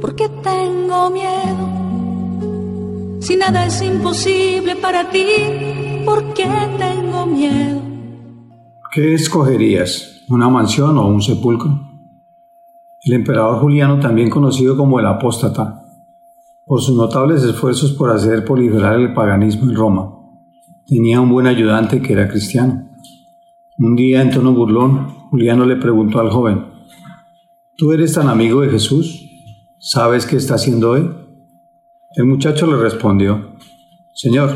porque tengo miedo. Si nada es imposible para ti, ¿por qué tengo miedo? ¿Qué escogerías? ¿Una mansión o un sepulcro? El emperador Juliano, también conocido como el apóstata, por sus notables esfuerzos por hacer proliferar el paganismo en Roma, tenía un buen ayudante que era cristiano. Un día, en tono burlón, Juliano le preguntó al joven, ¿Tú eres tan amigo de Jesús? ¿Sabes qué está haciendo hoy? El muchacho le respondió, Señor,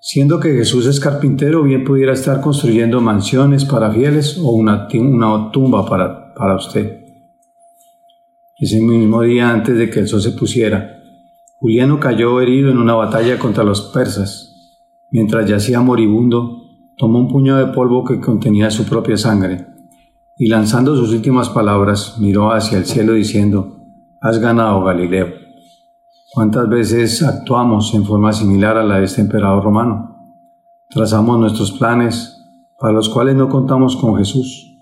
siendo que Jesús es carpintero, bien pudiera estar construyendo mansiones para fieles o una, tumba para, para usted. Ese mismo día, antes de que el sol se pusiera, Juliano cayó herido en una batalla contra los persas. Mientras yacía moribundo, tomó un puño de polvo que contenía su propia sangre, y lanzando sus últimas palabras, miró hacia el cielo diciendo, Has ganado, Galileo. ¿Cuántas veces actuamos en forma similar a la de este emperador romano? Trazamos nuestros planes para los cuales no contamos con Jesús.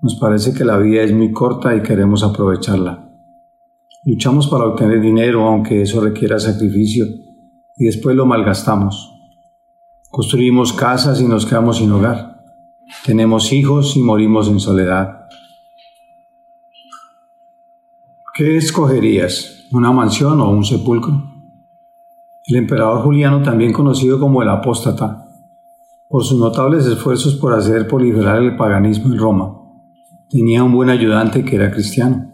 Nos parece que la vida es muy corta y queremos aprovecharla. Luchamos para obtener dinero aunque eso requiera sacrificio y después lo malgastamos. Construimos casas y nos quedamos sin hogar. Tenemos hijos y morimos en soledad. ¿Qué escogerías? ¿Una mansión o un sepulcro? El emperador Juliano, también conocido como el apóstata, por sus notables esfuerzos por hacer proliferar el paganismo en Roma, tenía un buen ayudante que era cristiano.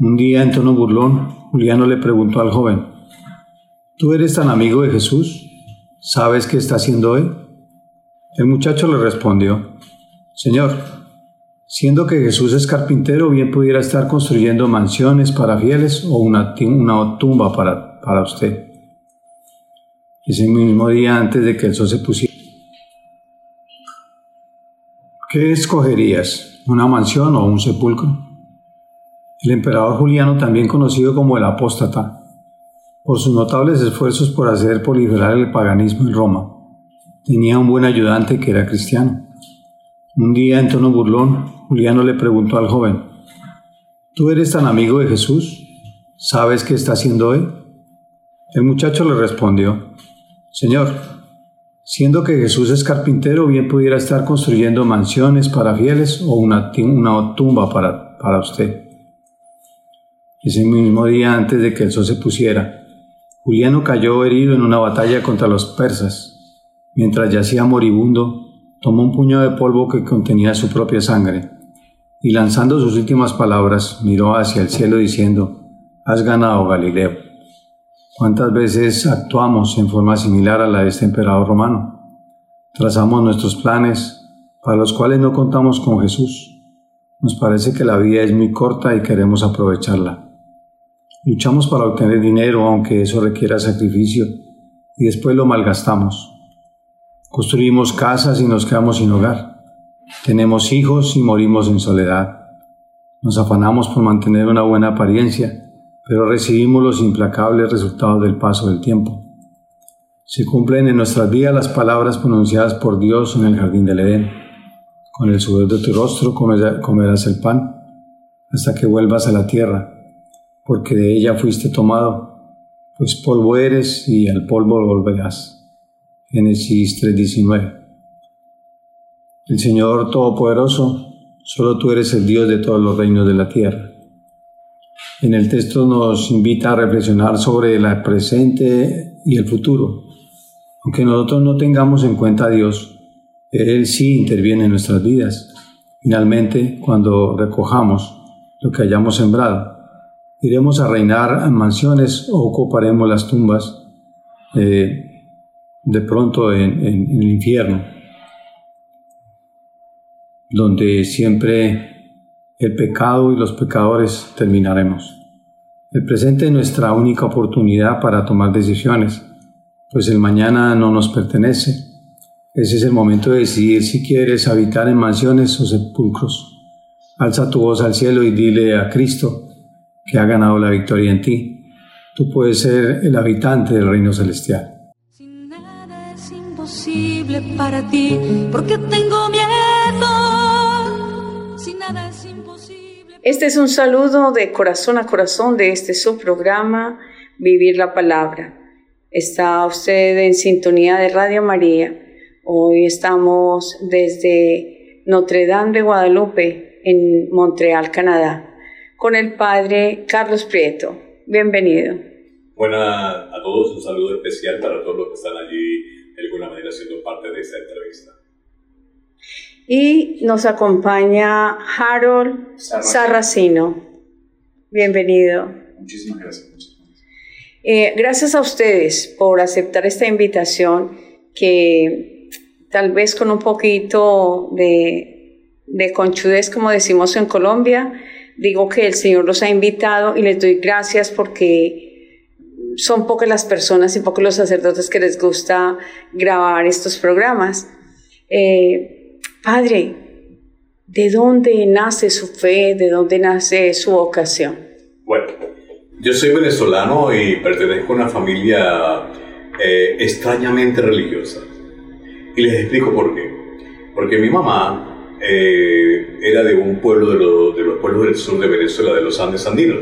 Un día, en tono burlón, Juliano le preguntó al joven, ¿Tú eres tan amigo de Jesús? ¿Sabes qué está haciendo hoy? El muchacho le respondió, Señor, siendo que Jesús es carpintero, bien pudiera estar construyendo mansiones para fieles o una, tumba para, usted. Ese mismo día antes de que el se pusiera. ¿Qué escogerías? ¿Una mansión o un sepulcro? El emperador Juliano, también conocido como el apóstata, por sus notables esfuerzos por hacer proliferar el paganismo en Roma, tenía un buen ayudante que era cristiano. Un día, en tono burlón, Juliano le preguntó al joven, ¿Tú eres tan amigo de Jesús? ¿Sabes qué está haciendo hoy? El muchacho le respondió, Señor, siendo que Jesús es carpintero, bien pudiera estar construyendo mansiones para fieles o una, una tumba para, para usted. Ese mismo día, antes de que el sol se pusiera, Juliano cayó herido en una batalla contra los persas. Mientras yacía moribundo, tomó un puño de polvo que contenía su propia sangre, y lanzando sus últimas palabras, miró hacia el cielo diciendo, Has ganado, Galileo. ¿Cuántas veces actuamos en forma similar a la de este emperador romano? Trazamos nuestros planes para los cuales no contamos con Jesús. Nos parece que la vida es muy corta y queremos aprovecharla. Luchamos para obtener dinero aunque eso requiera sacrificio y después lo malgastamos. Construimos casas y nos quedamos sin hogar. Tenemos hijos y morimos en soledad. Nos afanamos por mantener una buena apariencia, pero recibimos los implacables resultados del paso del tiempo. Se cumplen en nuestras vidas las palabras pronunciadas por Dios en el jardín del Edén. Con el sudor de tu rostro comerás el pan hasta que vuelvas a la tierra, porque de ella fuiste tomado, pues polvo eres y al polvo volverás. Génesis 3:19. El Señor Todopoderoso, solo tú eres el Dios de todos los reinos de la tierra. En el texto nos invita a reflexionar sobre el presente y el futuro. Aunque nosotros no tengamos en cuenta a Dios, Él sí interviene en nuestras vidas. Finalmente, cuando recojamos lo que hayamos sembrado, iremos a reinar en mansiones o ocuparemos las tumbas eh, de pronto en, el infierno, donde siempre el pecado y los pecadores terminaremos. El presente es nuestra única oportunidad para tomar decisiones, pues el mañana no nos pertenece. Ese es el momento de decidir si quieres habitar en mansiones o sepulcros. Alza tu voz al cielo y dile a Cristo que ha ganado la victoria en ti. Tú puedes ser el habitante del reino celestial para ti, porque tengo. Si nada es imposible. Este es un saludo de corazón a corazón de este su programa, Vivir la Palabra. Está usted en sintonía de Radio María. Hoy estamos desde Notre Dame de Guadalupe, en Montreal, Canadá, con el Padre Carlos Prieto. Bienvenido. Buenas a todos, un saludo especial para todos los que están allí de alguna manera siendo parte de esta entrevista. Y nos acompaña Harold Sarracino. Bienvenido. Muchísimas gracias. Eh, gracias a ustedes por aceptar esta invitación que tal vez con un poquito de, de conchudez, como decimos en Colombia, digo que el Señor los ha invitado y les doy gracias porque son pocas las personas y pocos los sacerdotes que les gusta grabar estos programas. Eh, Padre, ¿de dónde nace su fe? ¿De dónde nace su vocación? Bueno, yo soy venezolano y pertenezco a una familia eh, extrañamente religiosa. Y les explico por qué. Porque mi mamá eh, era de un pueblo de, de, los pueblos del sur de Venezuela, de los Andes andinos.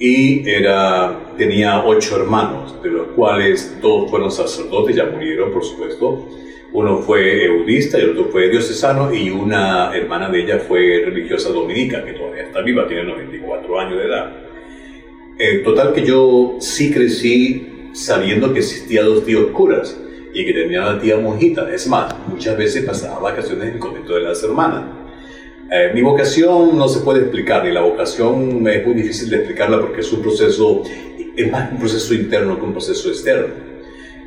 Y era, tenía ocho hermanos, de los cuales todos fueron sacerdotes, ya murieron, por supuesto uno fue eudista y el otro fue diocesano y una hermana de ella fue religiosa dominica, que todavía está viva, tiene 94 años de edad. En total que yo sí crecí sabiendo que existía dos tíos curas y que tenía una tía monjita. Es más, muchas veces pasaba vacaciones en el convento de las hermanas. Eh, mi vocación no se puede explicar y la vocación es muy difícil de explicarla porque es un proceso, es más un proceso interno que un proceso externo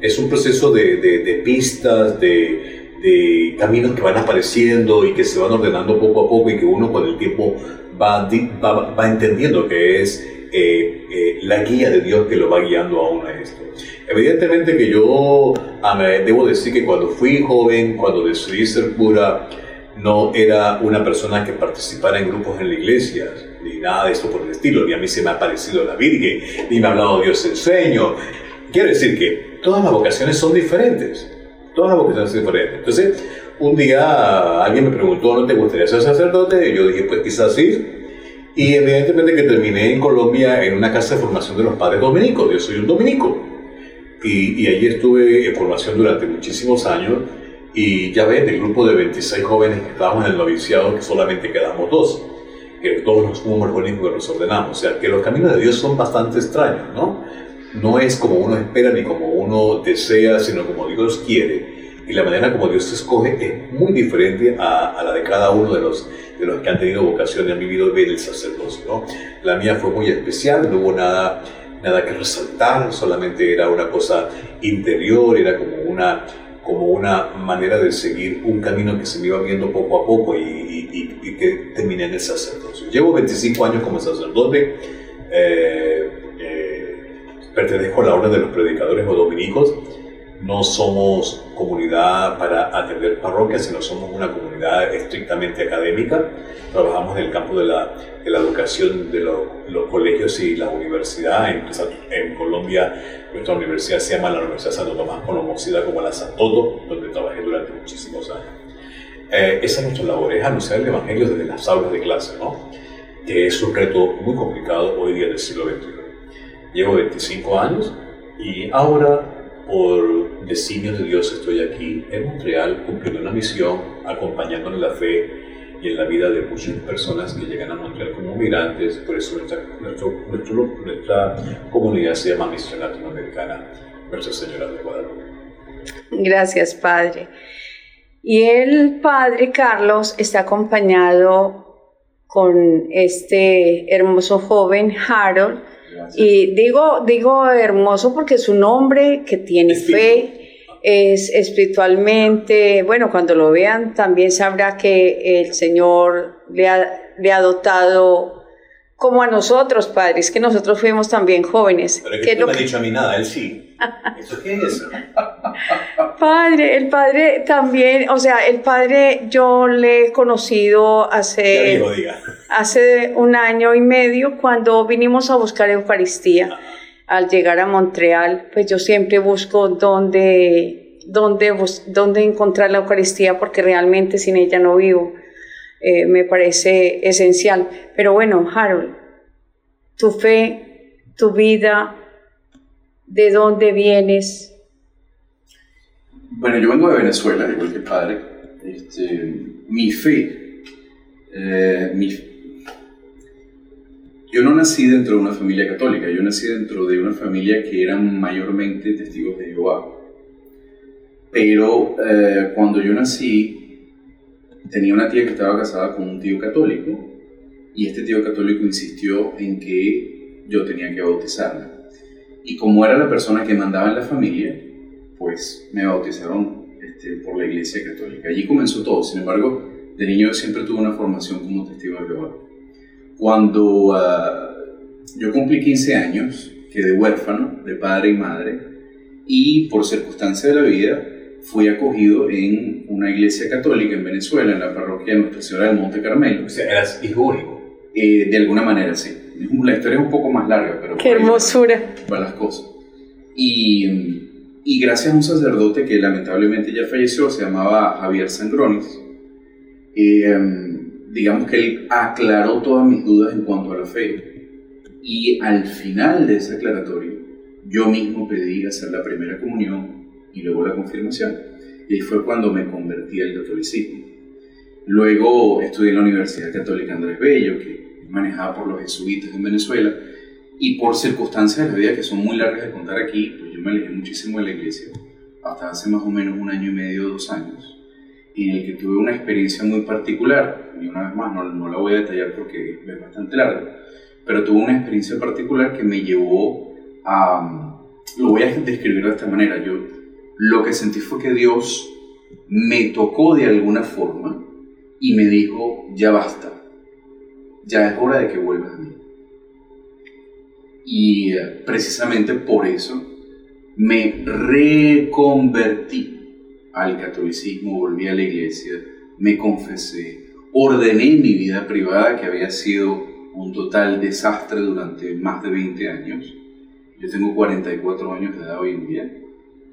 es un proceso de, de, pistas, de, de, caminos que van apareciendo y que se van ordenando poco a poco y que uno con el tiempo va, va, va entendiendo que es eh, eh, la guía de Dios que lo va guiando a uno a esto. Evidentemente que yo debo decir que cuando fui joven, cuando decidí ser cura, no era una persona que participara en grupos en la iglesia, ni nada de eso por el estilo, ni a mí se me ha parecido la Virgen, ni me ha hablado Dios en sueño. Quiero decir que todas las vocaciones son diferentes. Todas las vocaciones son diferentes. Entonces, un día alguien me preguntó, ¿no te gustaría ser sacerdote? Y yo dije, pues quizás sí. Y evidentemente que terminé en Colombia en una casa de formación de los padres dominicos. Yo soy un dominico. Y, y allí estuve en formación durante muchísimos años. Y ya ven, del grupo de 26 jóvenes que estábamos en el noviciado, que solamente quedamos dos. Que todos nos fuimos únicos que nos ordenamos. O sea, que los caminos de Dios son bastante extraños, ¿no? No es como uno espera ni como uno desea, sino como Dios quiere. Y la manera como Dios escoge es muy diferente a, la de cada uno de los, de los que han tenido vocación y han vivido bien el sacerdocio. ¿no? La mía fue muy especial, no hubo nada, nada que resaltar, solamente era una cosa interior, era como una, como una manera de seguir un camino que se me iba viendo poco a poco y, y, que terminé en el sacerdocio. Llevo 25 años como sacerdote. Eh, pertenezco a la Orden de los Predicadores o Dominicos. No somos comunidad para atender parroquias, sino somos una comunidad estrictamente académica. Trabajamos en el campo de la, de la educación de los colegios y la universidad. En, en, Colombia, nuestra universidad se llama la Universidad Santo Tomás, conocida como la Santoto, donde trabajé durante muchísimos años. Eh, esa es nuestra labor, es anunciar el Evangelio desde las aulas de clase, ¿no? que es un reto muy complicado hoy día del siglo XXI. Llevo 25 años y ahora, por designio de Dios, estoy aquí en Montreal cumpliendo una misión, acompañando en la fe y en la vida de muchas personas que llegan a Montreal como migrantes. Por eso nuestra, nuestra comunidad se llama Misión Latinoamericana Nuestra Señora de Guadalupe. Gracias, Padre. Y el Padre Carlos está acompañado con este hermoso joven Harold, y digo, digo hermoso porque es un hombre que tiene fe, es espiritualmente, bueno, cuando lo vean también sabrá que el Señor le ha, le ha dotado como a nosotros, padres, que nosotros fuimos también jóvenes. Pero que no me ha dicho a mí nada, él sí. ¿Eso qué es Padre, el padre también, o sea, el padre yo le he conocido hace, hace un año y medio cuando vinimos a buscar Eucaristía. Al llegar a Montreal, pues yo siempre busco dónde, dónde, dónde encontrar la Eucaristía porque realmente sin ella no vivo. Eh, me parece esencial. Pero bueno, Harold, tu fe, tu vida, ¿de dónde vienes? Bueno, yo vengo de Venezuela, igual que padre. Este, mi fe, eh, mi, yo no nací dentro de una familia católica, yo nací dentro de una familia que eran mayormente testigos de Jehová. Pero eh, cuando yo nací, tenía una tía que estaba casada con un tío católico y este tío católico insistió en que yo tenía que bautizarme. Y como era la persona que mandaba en la familia, pues me bautizaron este, por la iglesia católica. Allí comenzó todo, sin embargo, de niño siempre tuve una formación como testigo de Jehová. Cuando ah, yo cumplí 15 años, quedé huérfano de padre y madre y por circunstancia de la vida fui acogido en una iglesia católica en Venezuela, en la parroquia de Nuestra Señora del Monte Carmelo. O sea, eras hijo único. Eh, de alguna manera, sí. La historia es un poco más larga, pero... ¡Qué hermosura! Para las cosas. Y, y gracias a un sacerdote que lamentablemente ya falleció, se llamaba Javier Sangronis, eh, digamos que él aclaró todas mis dudas en cuanto a la fe. Y al final de ese aclaratorio, yo mismo pedí hacer la primera comunión y luego la confirmación. Y ahí fue cuando me convertí al catolicismo. Luego estudié en la Universidad Católica Andrés Bello, que es manejada por los jesuitas en Venezuela, y por circunstancias de la vida que son muy largas de contar aquí, pues yo me alejé muchísimo de la iglesia, hasta hace más o menos un año y medio, dos años en el que tuve una experiencia muy particular, y una vez más no, no la voy a detallar porque es bastante larga, pero tuve una experiencia particular que me llevó a, lo voy a describir de esta manera, yo lo que sentí fue que Dios me tocó de alguna forma y me dijo, ya basta, ya es hora de que vuelvas a mí. Y eh, precisamente por eso me reconvertí al catolicismo, volví a la iglesia, me confesé, ordené mi vida privada que había sido un total desastre durante más de 20 años. Yo tengo 44 años de edad hoy en día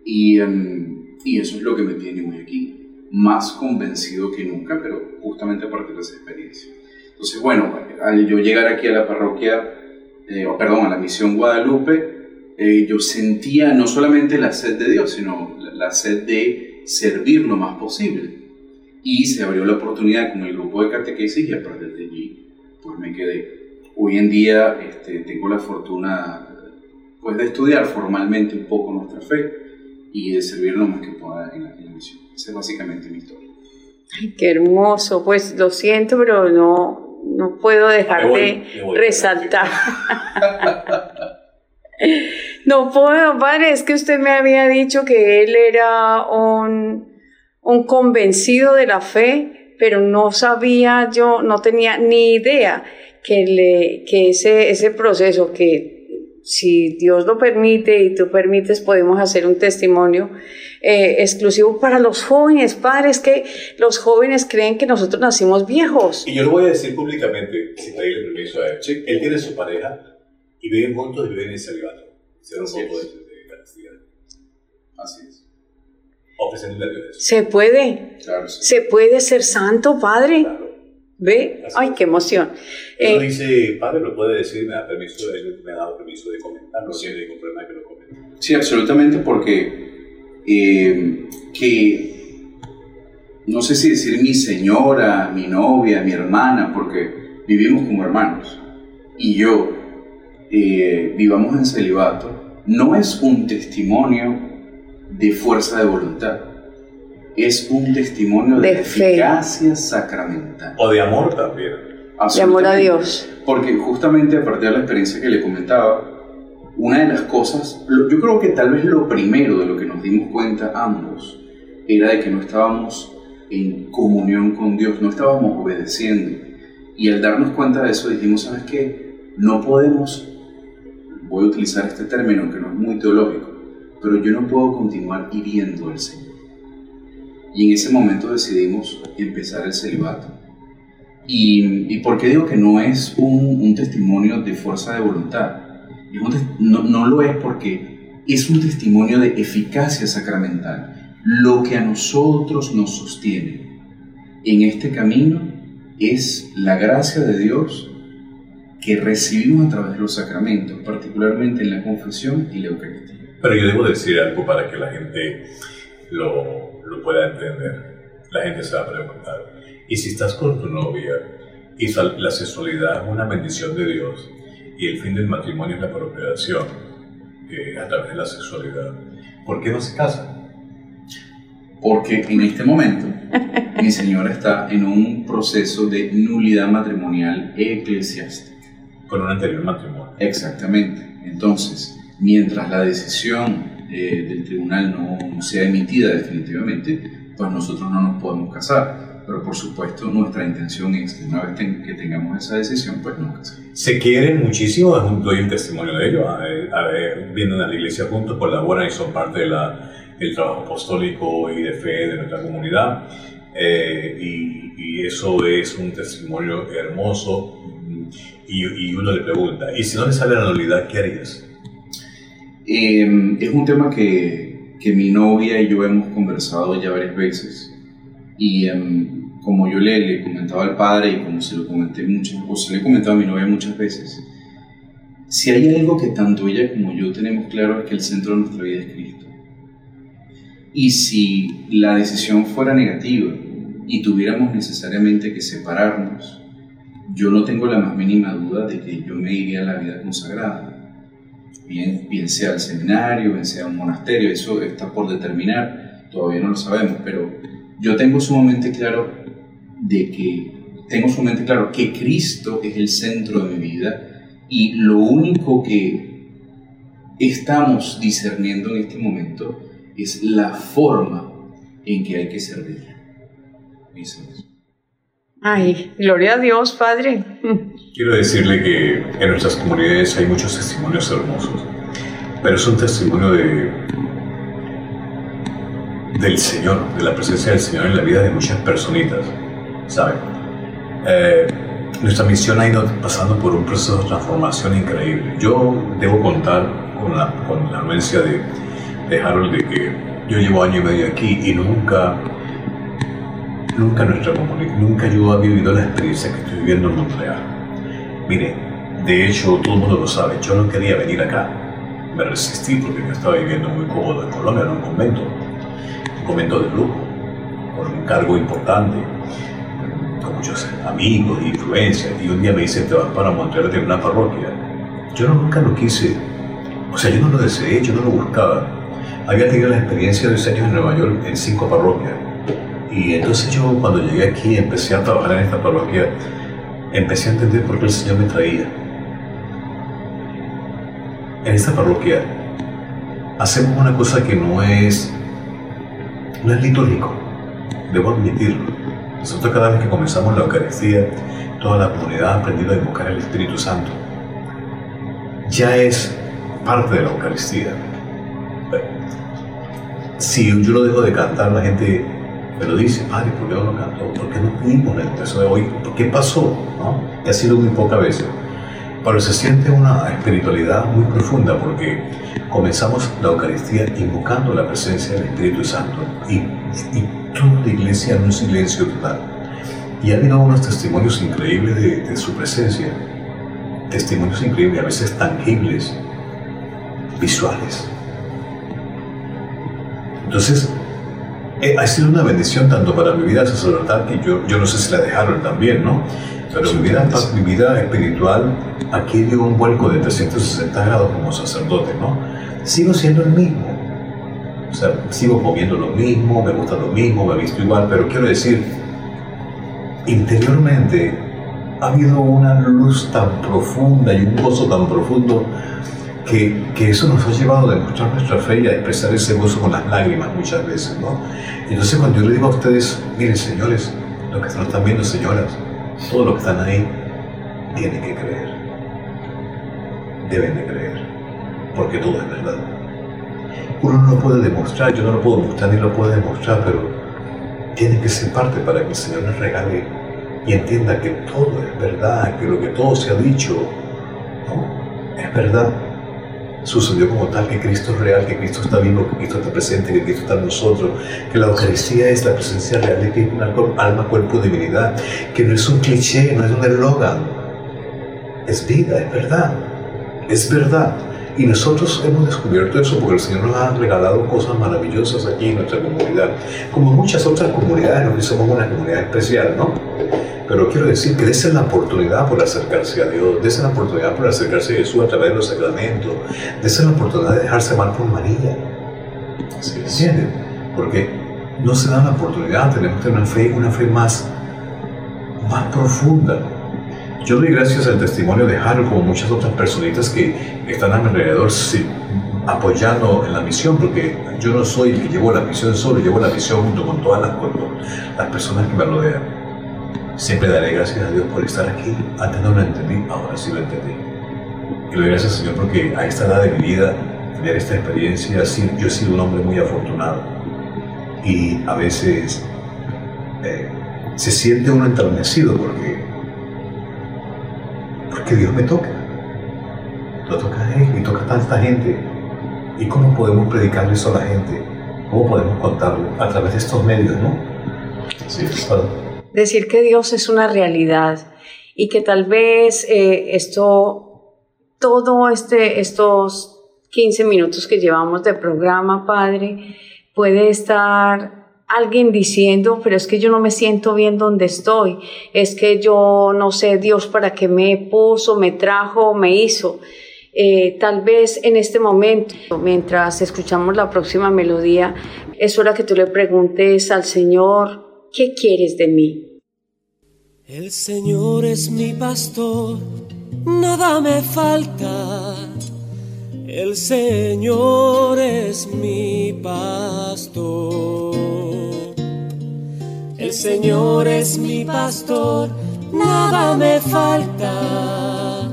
y, em, y eso es lo que me tiene hoy aquí, más convencido que nunca, pero justamente a partir de esa experiencia. Entonces, bueno, al yo llegar aquí a la parroquia, eh, perdón, a la misión Guadalupe, eh, yo sentía no solamente la sed de Dios, sino la sed de servir lo más posible. Y se abrió la oportunidad con el grupo de catequesis y a partir de allí pues me quedé. Hoy en día este, tengo la fortuna pues, de estudiar formalmente un poco nuestra fe y de servir lo más que pueda en la, misión. Esa es básicamente mi historia. Ay, qué hermoso. Pues lo siento, pero no, no puedo dejar de resaltar. No puedo, padre, es que usted me había dicho que él era un, un convencido de la fe, pero no sabía yo, no tenía ni idea que, le, que ese, ese proceso que si Dios lo permite y tú permites, podemos hacer un testimonio eh, exclusivo para los jóvenes, padres, que los jóvenes creen que nosotros nacimos viejos. Y yo lo voy a decir públicamente, si pedirle permiso a él. Él tiene su pareja y viven juntos y viven en celibato. Un poco de, de castidad. Así es. Ofreciendo a Dios. Se puede. Claro, sí. Se puede ser santo, Padre. Claro. ¿Ve? Así Ay, qué emoción. Él no Eh, dice, padre, lo puede decir, me da permiso, él me ha dado permiso de comentar, no tiene ningún problema que lo comente. Sí, absolutamente, porque eh, que no sé si decir mi señora, mi novia, mi hermana, porque vivimos como hermanos, y yo eh, vivamos en celibato, no es un testimonio de fuerza de voluntad, es un testimonio de, De fe. eficacia sacramental. O de amor también. de amor a. Dios. Porque justamente a partir de la experiencia que le comentaba, una de las cosas, yo creo que tal vez lo primero de lo que nos dimos cuenta ambos, era de que no estábamos en comunión con Dios, no estábamos obedeciendo. Y al darnos cuenta de eso dijimos, ¿sabes qué? No podemos, voy a utilizar este término que no es muy teológico, pero yo no puedo continuar hiriendo al Señor. Y en ese momento decidimos empezar el celibato. ¿Y, y por qué digo que no es un, un testimonio de fuerza de voluntad? No, no lo es porque es un testimonio de eficacia sacramental. Lo que a nosotros nos sostiene en este camino es la gracia de Dios que recibimos a través de los sacramentos, particularmente en la confesión y la Eucaristía. Pero yo debo decir algo para que la gente lo, lo pueda entender. La gente se va a preguntar, ¿y si estás con tu novia y la sexualidad es una bendición de Dios y el fin del matrimonio es la procreación que a través de la sexualidad, ¿por qué no se casan? Porque en este momento mi señora está en un proceso de nulidad matrimonial eclesiástica. Con un anterior matrimonio. Exactamente. Entonces, mientras la decisión eh, del tribunal no sea emitida definitivamente, pues nosotros no nos podemos casar. Pero por supuesto, nuestra intención es que una vez que tengamos esa decisión, pues nos casemos. Se quieren muchísimo, doy un testimonio de ello. A ver, vienen a la iglesia juntos, colaboran y son parte de la el trabajo apostólico y de fe de nuestra comunidad. Eh, y, eso es un testimonio hermoso. Y, uno le pregunta, ¿y si no le sale la nulidad, qué harías? Em, es un tema que, que, mi novia y yo hemos conversado ya varias veces. Y em, como yo le, le, comentaba al padre y como se lo comenté muchas, o se le he comentado a mi novia muchas veces, si hay algo que tanto ella como yo tenemos claro es que el centro de nuestra vida es Cristo. Y si la decisión fuera negativa y tuviéramos necesariamente que separarnos, yo no tengo la más mínima duda de que yo me iría a la vida consagrada. Bien, bien sea al seminario, bien sea un monasterio, eso está por determinar, todavía no lo sabemos, pero yo tengo sumamente claro de que tengo sumamente claro que Cristo es el centro de mi vida y lo único que estamos discerniendo en este momento es la forma en que hay que servir. Ay, gloria a Dios, Padre. Quiero decirle que en nuestras comunidades hay muchos testimonios hermosos, pero es un testimonio de del Señor, de la presencia del Señor en la vida de muchas personitas, ¿saben? Eh, nuestra misión ha ido pasando por un proceso de transformación increíble. Yo debo contar con la, con la anuencia de de Harold de que yo llevo año y medio aquí y nunca, nunca nuestra comunidad, nunca yo había vivido la experiencia que estoy viviendo en Montreal. Mire, de hecho todo el mundo lo sabe, yo no quería venir acá. Me resistí porque yo estaba viviendo muy cómodo en Colombia, en un convento, un convento de lujo, con un cargo importante, con muchos amigos e influencias. Y un día me dice, te vas para Montreal a una parroquia. Yo nunca lo quise, o sea, yo no lo deseé, yo no lo buscaba había tenido la experiencia de dos años en Nueva York en cinco parroquias. Y entonces yo cuando llegué aquí empecé a trabajar en esta parroquia, empecé a entender por qué el Señor me traía. En esta parroquia hacemos una cosa que no es, no es litúrgico, debo admitirlo. Nosotros cada vez que comenzamos la Eucaristía, toda la comunidad ha aprendido a invocar al Espíritu Santo. Ya es parte de la Eucaristía si yo lo dejo de cantar, la gente me lo dice, padre, ¿por qué no lo cantó? ¿Por qué no pudimos el de hoy? ¿Qué pasó? ¿No? Y ha sido muy pocas veces. Pero se siente una espiritualidad muy profunda porque comenzamos la Eucaristía invocando la presencia del Espíritu Santo y, y toda la iglesia en un silencio total. Y ha habido unos testimonios increíbles de, de su presencia, testimonios increíbles, a veces tangibles, visuales. Entonces, eh, ha sido una bendición tanto para mi vida sacerdotal, que yo, yo no sé si la dejaron también, ¿no? Pero mi vida, mi vida espiritual aquí dio un vuelco de 360 grados como sacerdote, ¿no? Sigo siendo el mismo. O sea, sigo comiendo lo mismo, me gusta lo mismo, me visto igual, pero quiero decir, interiormente ha habido una luz tan profunda y un gozo tan profundo que, eso nos ha llevado a demostrar nuestra fe y a expresar ese gozo con las lágrimas muchas veces, ¿no? Entonces cuando yo le digo a ustedes, miren señores, los que están viendo señoras, todos los que están ahí, tienen que creer, deben de creer, porque todo es verdad. Uno no lo puede demostrar, yo no lo puedo mostrar ni lo puedo demostrar, pero tiene que ser parte para que el Señor nos regale y entienda que todo es verdad, que lo que todo se ha dicho ¿no? es verdad sucedió como tal, que Cristo es real, que Cristo está vivo, que Cristo está presente, que Cristo está en nosotros, que la Eucaristía es la presencia real de Cristo, alma, cuerpo, divinidad, que no es un cliché, no es un eslogan, es vida, es verdad, es verdad. Y nosotros hemos descubierto eso porque el Señor nos ha regalado cosas maravillosas aquí en nuestra comunidad, como muchas otras comunidades, no que somos una comunidad especial, ¿no? Pero quiero decir que dese la oportunidad por acercarse a Dios, dese la oportunidad por acercarse a Jesús a través de los sacramentos, dese la oportunidad de dejarse amar por María. ¿Sí entienden? Porque no se da la oportunidad, tenemos que tener una fe, una fe más, más profunda. Yo doy gracias al testimonio de Harold, como muchas otras personitas que están a mi alrededor apoyando en la misión, porque yo no soy el que llevo la misión solo, llevo la misión junto con todas las, las personas que me rodean. Siempre daré gracias a Dios por estar aquí. Antes no lo entendí, ahora sí lo entendí. Y le doy gracias Señor porque a esta edad de mi vida, tener esta experiencia, yo he sido un hombre muy afortunado. Y a veces eh, se siente uno enternecido porque, porque Dios me toca. Lo toca a Él y toca a tanta gente. ¿Y cómo podemos predicarle eso a la gente? ¿Cómo podemos contarlo? A través de estos medios, ¿no? Sí, decir que Dios es una realidad y que tal vez eh, esto, todo este, estos 15 minutos que llevamos de programa, Padre, puede estar alguien diciendo, pero es que yo no me siento bien donde estoy, es que yo no sé Dios para qué me puso, me trajo, me hizo. Eh, tal vez en este momento, mientras escuchamos la próxima melodía, es hora que tú le preguntes al Señor, ¿qué quieres de mí? El Señor es mi pastor, nada me falta. El Señor es mi pastor. El Señor es mi pastor, nada me falta.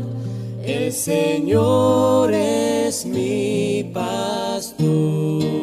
El Señor es mi pastor.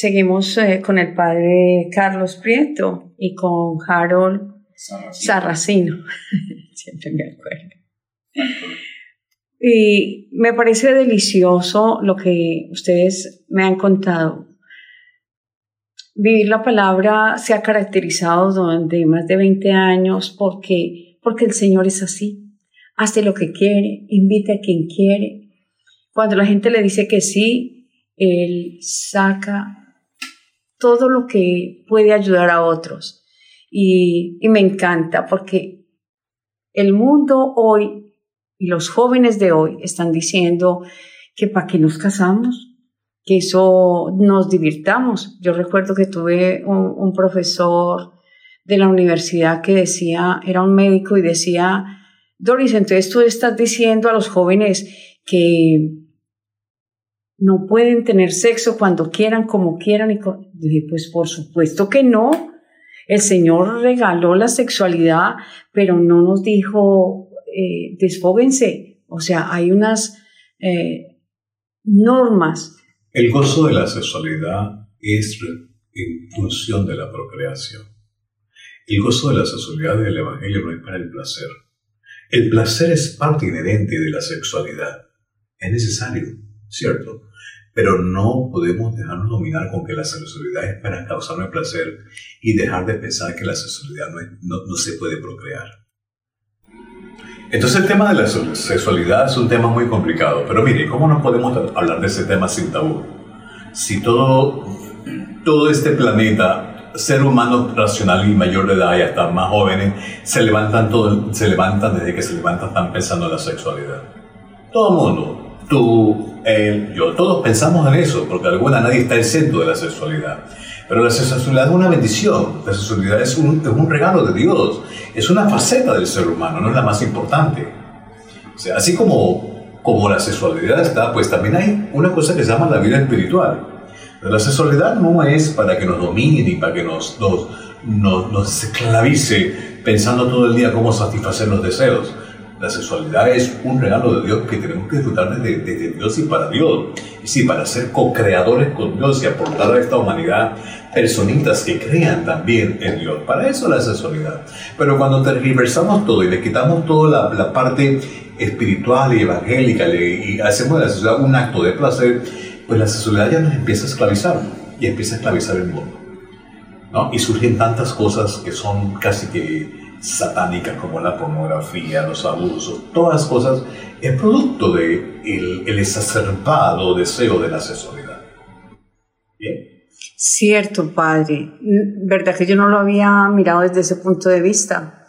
Seguimos eh, con el padre Carlos Prieto y con Harold Sarracino. Siempre me acuerdo. Y me parece delicioso lo que ustedes me han contado. Vivir la palabra se ha caracterizado durante más de 20 años porque, porque el Señor es así. Hace lo que quiere, invita a quien quiere. Cuando la gente le dice que sí, Él saca todo lo que puede ayudar a otros. Y, me encanta porque el mundo hoy y los jóvenes de hoy están diciendo que para qué nos casamos, que eso nos divirtamos. Yo recuerdo que tuve un, un, profesor de la universidad que decía, era un médico y decía, Doris, entonces tú estás diciendo a los jóvenes que no pueden tener sexo cuando quieran, como quieran. Y dije, pues por supuesto que no. El Señor regaló la sexualidad, pero no nos dijo, eh, desfóguense. O sea, hay unas eh, normas. El gozo de la sexualidad es en función de la procreación. El gozo de la sexualidad del Evangelio no es para el placer. El placer es parte inherente de la sexualidad. Es necesario, ¿cierto? Pero no podemos dejarnos dominar con que la sexualidad es para causarnos placer y dejar de pensar que la sexualidad no, no, se puede procrear. Entonces el tema de la sexualidad es un tema muy complicado, pero mire, ¿cómo no podemos hablar de ese tema sin tabú? Si todo, todo este planeta, ser humano racional y mayor de edad y hasta más jóvenes, se levantan, todo, se levantan desde que se levantan, están pensando en la sexualidad. Todo el mundo, tú, él, yo, todos pensamos en eso, porque alguna nadie está exento de la sexualidad. Pero la sexualidad es una bendición, la sexualidad es un, es un regalo de Dios, es una faceta del ser humano, no es la más importante. O sea, así como, como la sexualidad está, pues también hay una cosa que se llama la vida espiritual. La sexualidad no es para que nos domine ni para que nos, nos, nos esclavice pensando todo el día cómo satisfacer los deseos. La sexualidad es un regalo de Dios que tenemos que disfrutar desde, Dios y para Dios. Y sí, para ser co-creadores con Dios y aportar a esta humanidad personitas que crean también en Dios. Para eso la sexualidad. Pero cuando tergiversamos todo y le quitamos toda la, parte espiritual y evangélica y hacemos de la sexualidad un acto de placer, pues la sexualidad ya nos empieza a esclavizar y empieza a esclavizar el mundo. ¿no? Y surgen tantas cosas que son casi que satánicas como la pornografía, los abusos, todas las cosas, es producto de el, el exacerbado deseo de la sexualidad. Bien. Cierto, padre. Verdad que yo no lo había mirado desde ese punto de vista.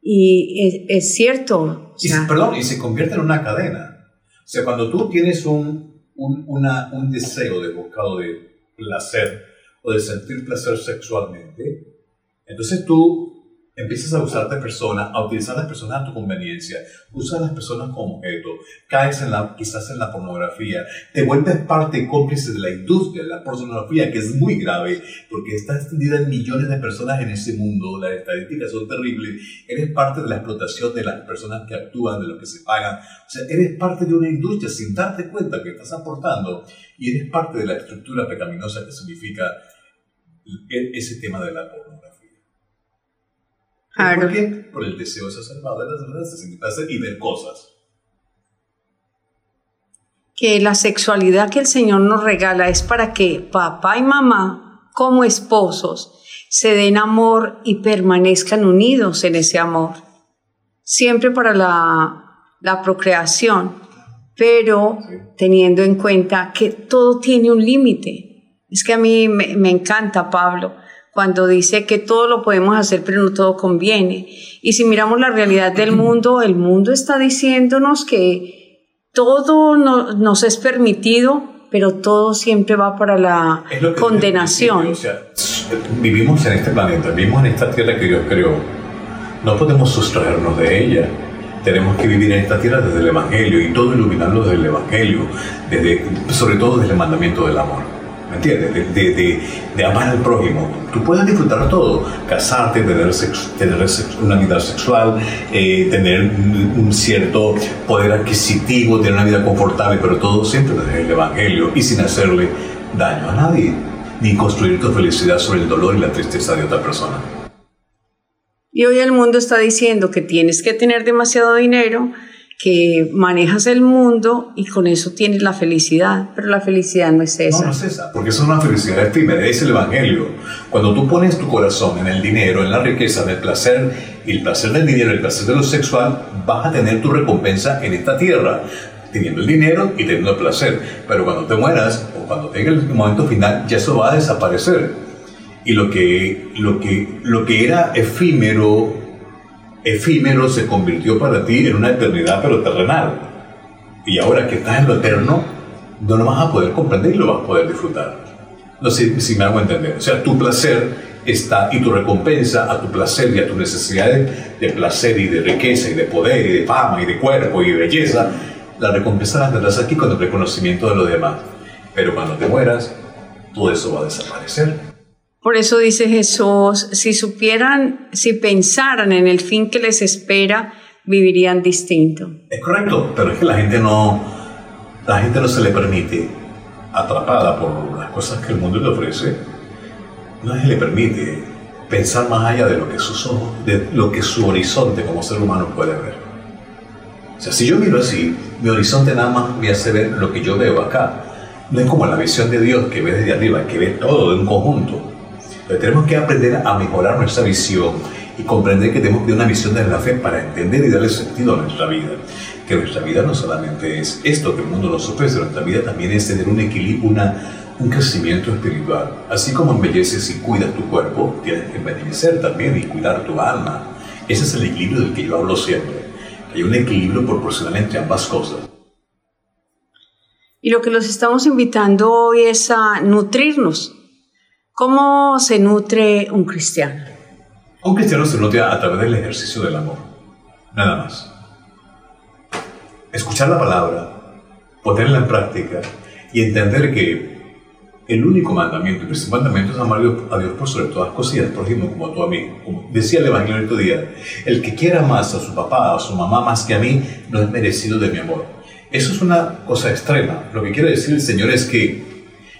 Y es, es cierto. Y, se- perdón, y se convierte en una cadena. O sea, cuando tú tienes un, un, una- un deseo de buscado de placer o de sentir placer sexualmente, entonces tú empiezas a usar de personas, a utilizar las personas a tu conveniencia, usas a las personas como objeto, caes en la, quizás en la pornografía, te vuelves parte y cómplice de la industria de la pornografía, que es muy grave, porque está extendida en millones de personas en ese mundo, las estadísticas son terribles, eres parte de la explotación de las personas que actúan, de los que se pagan, o sea, eres parte de una industria sin darte cuenta que estás aportando y eres parte de la estructura pecaminosa que significa e- ese tema de la pornografía. Claro. ¿Por qué? Por el deseo exacerbado de las personas de placer y ver cosas. que la sexualidad que el Señor nos regala es para que papá y mamá, como esposos, se den amor y permanezcan unidos en ese amor. Siempre para la, la procreación, pero Sí. teniendo en cuenta que todo tiene un límite. Es que a mí me, me encanta Pablo cuando dice que todo lo podemos hacer, pero no todo conviene. Y si miramos la realidad del mundo, el mundo está diciéndonos que todo no- nos es permitido, pero todo siempre va para la condenación. O sea, vivimos en este planeta, vivimos en esta tierra que Dios creó. No podemos sustraernos de ella. Tenemos que vivir en esta tierra desde el Evangelio y todo iluminarlo desde el Evangelio, desde, sobre todo desde el mandamiento del amor. ¿Me entiendes? De, amar al prójimo. Tú puedes disfrutar todo. Casarte, tener, una vida sexual, eh, tener un cierto poder adquisitivo, tener una vida confortable, pero todo siempre desde el Evangelio y sin hacerle daño a nadie, ni construir tu felicidad sobre el dolor y la tristeza de otra persona. Y hoy el mundo está diciendo que tienes que tener demasiado dinero, que manejas el mundo y con eso tienes la felicidad, pero la felicidad no es No, esa. no es esa, porque eso es una felicidad efímera, es el Evangelio. Cuando tú pones tu corazón en el dinero, en la riqueza, en el placer, y el placer del dinero, el placer de lo sexual, vas a tener tu recompensa en esta tierra, teniendo el dinero y teniendo el placer. Pero cuando te mueras, o cuando tenga el momento final, ya eso va a desaparecer. Y lo que, lo que, lo que era efímero, efímero se convirtió para ti en una eternidad, pero terrenal. Y ahora que estás en lo eterno, no lo vas a poder comprender y lo vas a poder disfrutar. No sé si me hago entender. O sea, tu placer está y tu recompensa a tu placer y a tus necesidades de placer y de riqueza y de poder y de fama y de cuerpo y de belleza, la recompensa la tendrás aquí con el reconocimiento de lo demás. Pero cuando te mueras, todo eso va a desaparecer. Por eso dice Jesús, si supieran, si pensaran en el fin que les espera, vivirían distinto. Es correcto, pero es que la gente no, la gente no se le permite, atrapada por las cosas que el mundo le ofrece, no se le permite pensar más allá de lo que ojos, de lo que su horizonte como ser humano puede ver. O sea, si yo miro así, mi horizonte nada más me hace ver lo que yo veo acá. No es como la visión de Dios que ve desde arriba, que ve todo de un conjunto. Tenemos que aprender a mejorar nuestra visión y comprender que tenemos que tener una visión de la fe para entender y darle sentido a nuestra vida. Que nuestra vida no solamente es esto que el mundo nos ofrece, nuestra vida también es tener un equilibrio, una, un crecimiento espiritual. Así como embelleces y cuidas tu cuerpo, tienes que embellecer también y cuidar tu alma. Ese es el equilibrio del que yo hablo siempre. Hay un equilibrio proporcional entre ambas cosas. Y lo que los estamos invitando hoy es a nutrirnos. ¿Cómo se nutre un cristiano? Un cristiano se nutre a través del ejercicio del amor. Nada más. escuchar la palabra, ponerla en práctica y entender que el único mandamiento, el principal mandamiento es amar a Dios por sobre todas las cosas y al prójimo como a mí. Como decía el Evangelio el otro día, el que quiera más a su papá a su mamá más que a mí no es merecido de mi amor. Eso es una cosa extrema. Lo que quiere decir el Señor es que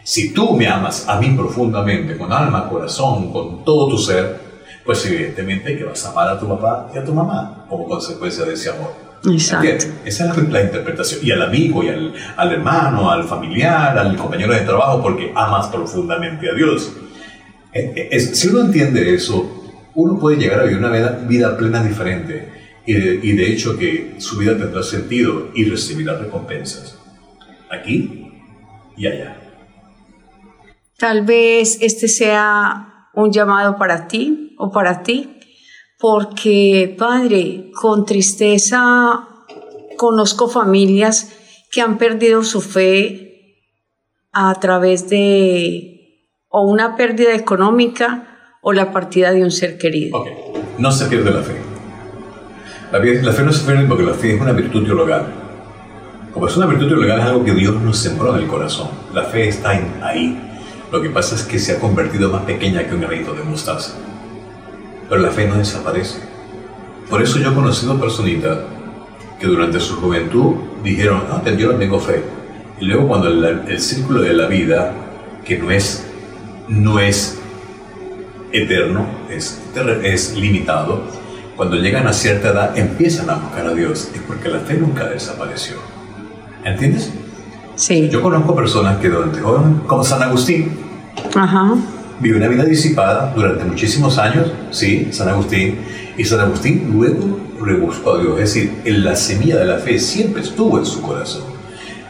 si tú me amas a mí profundamente, con alma, corazón, con todo tu ser, pues evidentemente que vas a amar a tu papá y a tu mamá como consecuencia de ese amor. Exacto. Esa es la, interpretación. Y al amigo, y al, al, hermano, al familiar, al compañero de trabajo, porque amas profundamente a Dios. Eh, eh, si uno entiende eso, uno puede llegar a vivir una vida, vida plena diferente. Y de, y de, hecho que su vida tendrá sentido y recibirá recompensas. Aquí y allá. Tal vez este sea un llamado para ti o para ti porque, Padre, con tristeza conozco familias que han perdido su fe a través de o una pérdida económica o la partida de un ser querido. Ok, no se pierde la fe. La fe, no se pierde porque la fe es una virtud teologal. Como es una virtud teologal, es algo que Dios nos sembró en el corazón. La fe está ahí. Lo que pasa es que se ha convertido más pequeña que un granito de mostaza pero la fe no desaparece. Por eso yo he conocido personitas que durante su juventud dijeron, no, yo no tengo fe. Y luego cuando el, círculo de la vida, que no es, no es eterno, es, es limitado, cuando llegan a cierta edad empiezan a buscar a Dios, es porque la fe nunca desapareció. ¿Entiendes? Sí. Yo conozco personas que durante como San Agustín, Ajá vivió una vida disipada durante muchísimos años, sí, San Agustín, y San Agustín luego rebuscó a Dios, es decir, la semilla de la fe siempre estuvo en su corazón.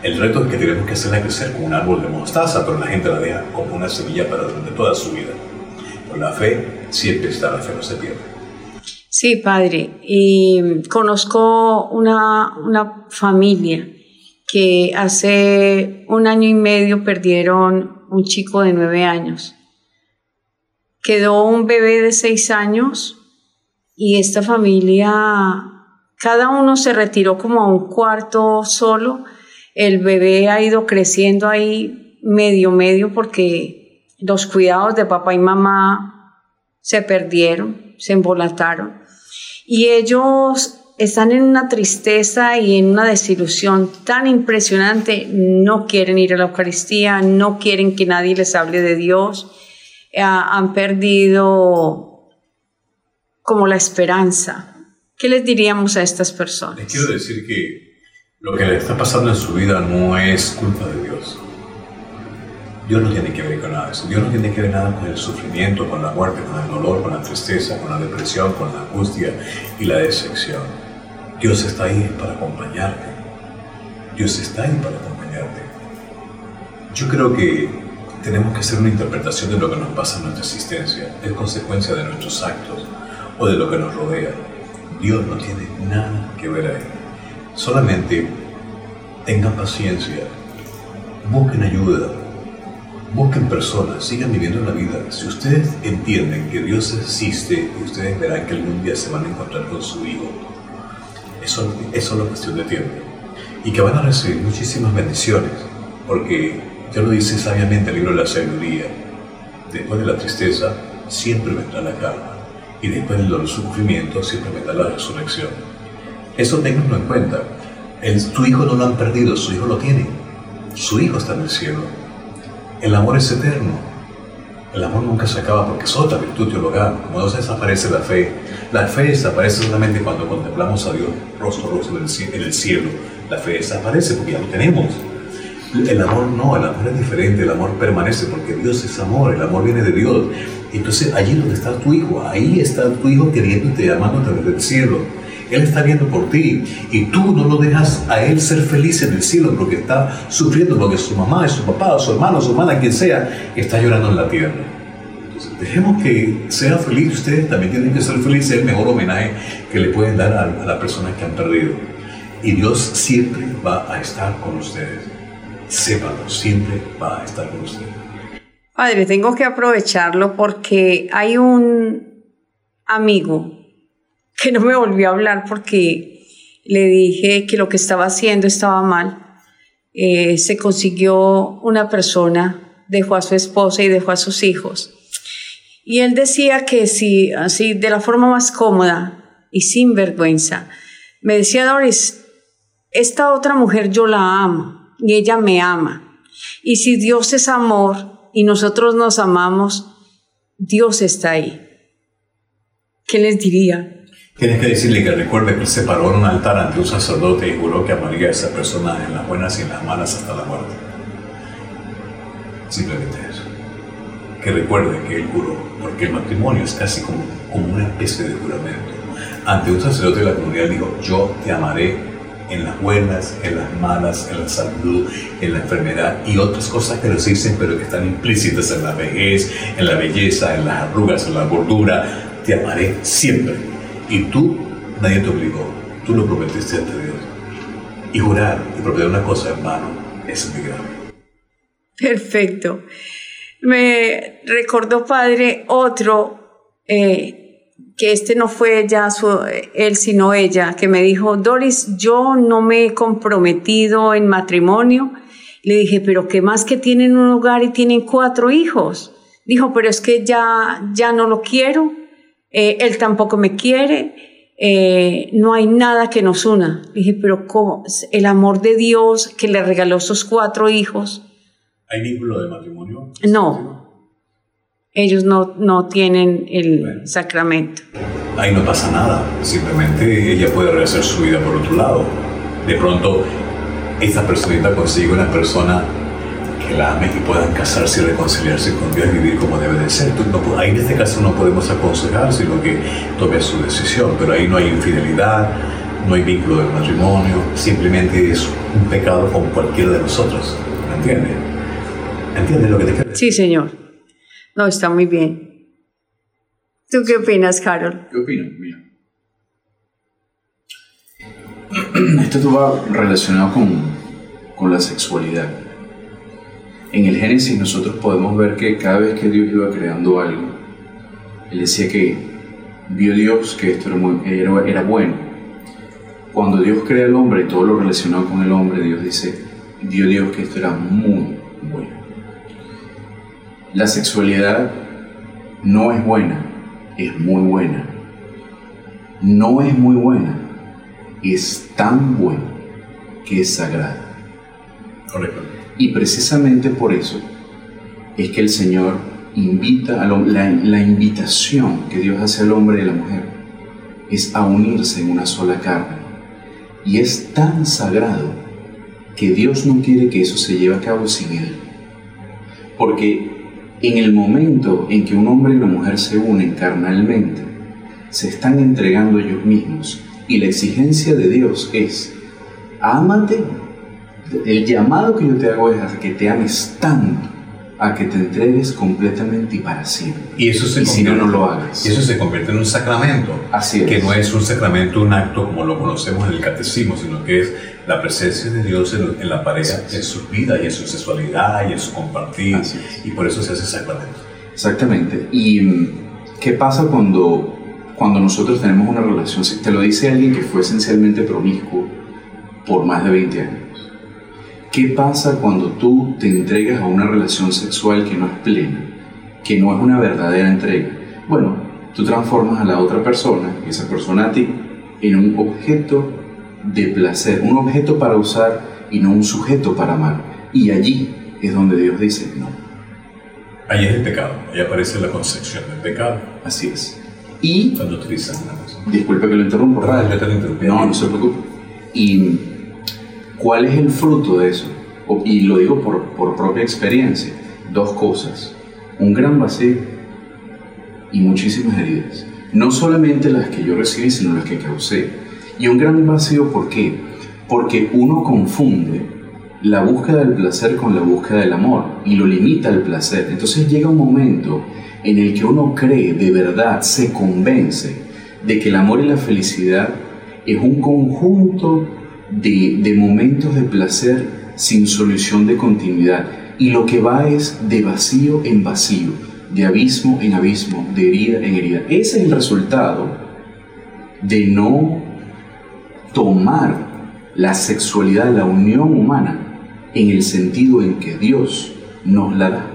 El reto es que tenemos que hacerla crecer como un árbol de mostaza, pero la gente la deja como una semilla para durante toda su vida. Con la fe siempre está, la fe no se pierde. Sí, padre. Y conozco una, una familia que hace un año y medio perdieron un chico de nueve años quedó un bebé de seis años y esta familia, cada uno se retiró como a un cuarto solo. El bebé ha ido creciendo ahí medio, medio porque los cuidados de papá y mamá se perdieron, se embolataron. Y ellos están en una tristeza y en una desilusión tan impresionante, no quieren ir a la Eucaristía, no quieren que nadie les hable de Dios han perdido como la esperanza. ¿Qué les diríamos a estas personas? Les quiero decir que lo que les está pasando en su vida no es culpa de Dios. Dios no tiene que ver con nada de eso. Dios no tiene que ver nada con el sufrimiento, con la muerte, con el dolor, con la tristeza, con la depresión, con la angustia y la decepción. Dios está ahí para acompañarte. Dios está ahí para acompañarte. Yo creo que tenemos que hacer una interpretación de lo que nos pasa en nuestra existencia, es consecuencia de nuestros actos o de lo que nos rodea. Dios no tiene nada que ver ahí. Solamente tengan paciencia, busquen ayuda, busquen personas, sigan viviendo la vida. Si ustedes entienden que Dios existe, ustedes verán que algún día se van a encontrar con su Hijo. Eso, es solo cuestión de tiempo. Y que van a recibir muchísimas bendiciones, porque ya lo dice sabiamente el libro de la sabiduría. Después de la tristeza siempre vendrá la calma y después del sufrimiento siempre vendrá la resurrección. Eso tenganlo en cuenta. El, tu hijo no lo han perdido, su hijo lo tiene. Su hijo está en el cielo. El amor es eterno. El amor nunca se acaba porque es otra virtud teologal. Como no se desaparece la fe, la fe desaparece solamente cuando contemplamos a Dios rostro a rostro en el cielo. La fe desaparece porque ya lo tenemos. El amor no, el amor es diferente, el amor permanece porque Dios es amor, el amor viene de Dios. Entonces allí donde está tu hijo, ahí está tu hijo queriéndote, a través del cielo. Él está viendo por ti y tú no lo dejas a él ser feliz en el cielo porque está sufriendo porque su mamá, su papá, su hermano, su hermana, quien sea, está llorando en la tierra. Dejemos que sea feliz. Ustedes también tienen que ser felices. Es el mejor homenaje que le pueden dar a, a las personas que han perdido. Y Dios siempre va a estar con ustedes sépalo, siempre va a estar con usted. Padre, tengo que aprovecharlo porque hay un amigo que no me volvió a hablar porque le dije que lo que estaba haciendo estaba mal. Eh, se consiguió una persona, dejó a su esposa y dejó a sus hijos. Y él decía que si, así, de la forma más cómoda y sin vergüenza, me decía Doris, esta otra mujer yo la amo y ella me ama. Y si Dios es amor y nosotros nos amamos, Dios está ahí. ¿Qué les diría? Tienes que decirle que recuerde que se paró en un altar ante un sacerdote y juró que amaría a esa persona en las buenas y en las malas hasta la muerte. Simplemente eso. Que recuerde que él juró, porque el matrimonio es casi como, como una especie de juramento. Ante un sacerdote de la comunidad dijo, yo te amaré en las buenas, en las malas, en la salud, en la enfermedad y otras cosas que nos dicen pero que están implícitas en la vejez, en la belleza, en las arrugas, en la gordura. Te amaré siempre y tú, nadie te obligó, tú lo prometiste ante Dios. Y jurar y prometer una cosa, hermano, es muy grave. Perfecto. Me recordó, padre, otro, eh, que este no fue ya su, él, sino ella, que me dijo, Doris, yo no me he comprometido en matrimonio. Le dije, pero ¿qué más que tienen un hogar y tienen cuatro hijos? Dijo, pero es que ya, ya no lo quiero. Eh, él tampoco me quiere, eh, no hay nada que nos una. dije, pero. El amor de Dios que le regaló sus cuatro hijos. ¿Hay vínculo de matrimonio? No, ellos no, no tienen el sacramento. Ahí no pasa nada, simplemente ella puede rehacer su vida por otro lado. De pronto, esta personita consigue una persona que la ame y puedan casarse y reconciliarse con Dios y vivir como debe de ser. no, ahí en este caso no podemos aconsejar, sino que tome su decisión, pero ahí no hay infidelidad, no hay vínculo del matrimonio, simplemente es un pecado como cualquiera de nosotros. ¿Me entiende? ¿Entiendes lo que te quiero decir? Sí, señor. No, está muy bien. ¿Tú qué opinas, Carol? ¿Qué opino? Mira. Esto va relacionado con, con la sexualidad. En el Génesis nosotros podemos ver que cada vez que Dios iba creando algo, Él decía que vio Dios que esto era, era, bueno. Cuando Dios crea al hombre y todo lo relacionado con el hombre, Dios dice, vio Dios que esto era muy bueno. La sexualidad no es buena, es muy buena. No es muy buena, es tan buena que es sagrada. Correcto. Y precisamente por eso es que el Señor invita a la, la invitación que Dios hace al hombre y a la mujer es a unirse en una sola carne. Y es tan sagrado que Dios no quiere que eso se lleve a cabo sin Él. Porque en el momento en que un hombre y una mujer se unen carnalmente, se están entregando ellos mismos. Y la exigencia de Dios es, ámate el llamado que yo te hago es a que te ames tanto, a que te entregues completamente y para siempre. Y eso se si no, no lo hagas. Y eso se convierte en un sacramento. Así Que no es un sacramento, un acto como lo conocemos en el catecismo, sino que es la presencia de Dios en, la pareja, en su vida y en su sexualidad y en su compartir. Y por eso se hace sacramento. Exactamente. ¿Y qué pasa cuando, cuando nosotros tenemos una relación? Te lo dice alguien que fue esencialmente promiscuo por más de 20 años ¿Qué pasa cuando tú te entregas a una relación sexual que no es plena, que no es una verdadera entrega? Bueno, tú transformas a la otra persona, esa persona a ti, en un objeto de placer, un objeto para usar y no un sujeto para amar. Y allí es donde Dios dice no. Ahí es el pecado, ahí aparece la concepción del pecado. Así es. Y. Cuando utilizan cosa. Disculpe que lo interrumpo. Ah, yo te No, no se preocupe. Y ¿Cuál es el fruto de eso? Y lo digo por, por propia experiencia. Dos cosas. Un gran vacío y muchísimas heridas. No solamente las que yo recibí, sino las que causé. Y un gran vacío, ¿por qué? Porque uno confunde la búsqueda del placer con la búsqueda del amor y lo limita al placer. Entonces llega un momento en el que uno cree, de verdad, se convence de que el amor y la felicidad es un conjunto de, momentos de placer sin solución de continuidad. Y lo que va es de vacío en vacío, de abismo en abismo, de herida en herida. Ese es el resultado de no tomar la sexualidad, la unión humana, en el sentido en que Dios nos la da.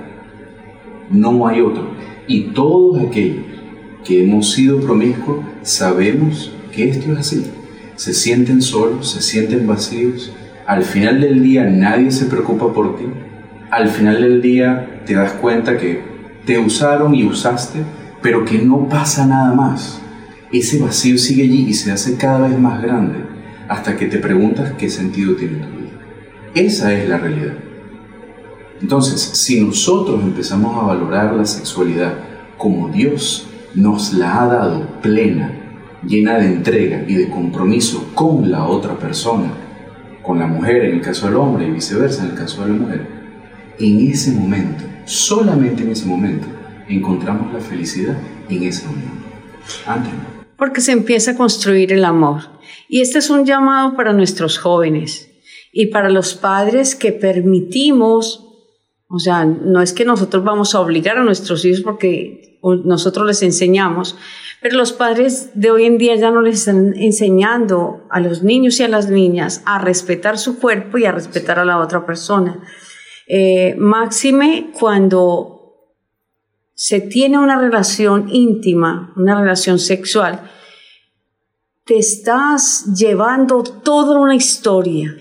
No hay otro. Y todos aquellos que hemos sido promiscuos sabemos que esto es así. Se sienten solos, se sienten vacíos. Al final del día nadie se preocupa por ti. Al final del día te das cuenta que te usaron y usaste, pero que no pasa nada más. Ese vacío sigue allí y se hace cada vez más grande hasta que te preguntas qué sentido tiene tu vida. Esa es la realidad. Entonces, si nosotros empezamos a valorar la sexualidad como Dios nos la ha dado plena, llena de entrega y de compromiso con la otra persona, con la mujer en el caso del hombre y viceversa en el caso de la mujer, en ese momento, solamente en ese momento, encontramos la felicidad en esa unión. Antes Porque se empieza a construir el amor. Y este es un llamado para nuestros jóvenes y para los padres que permitimos, o sea, no es que nosotros vamos a obligar a nuestros hijos porque nosotros les enseñamos, pero los padres de hoy en día ya no les están enseñando a los niños y a las niñas a respetar su cuerpo y a respetar a la otra persona. Eh, máxime cuando se tiene una relación íntima, una relación sexual, te estás llevando toda una historia.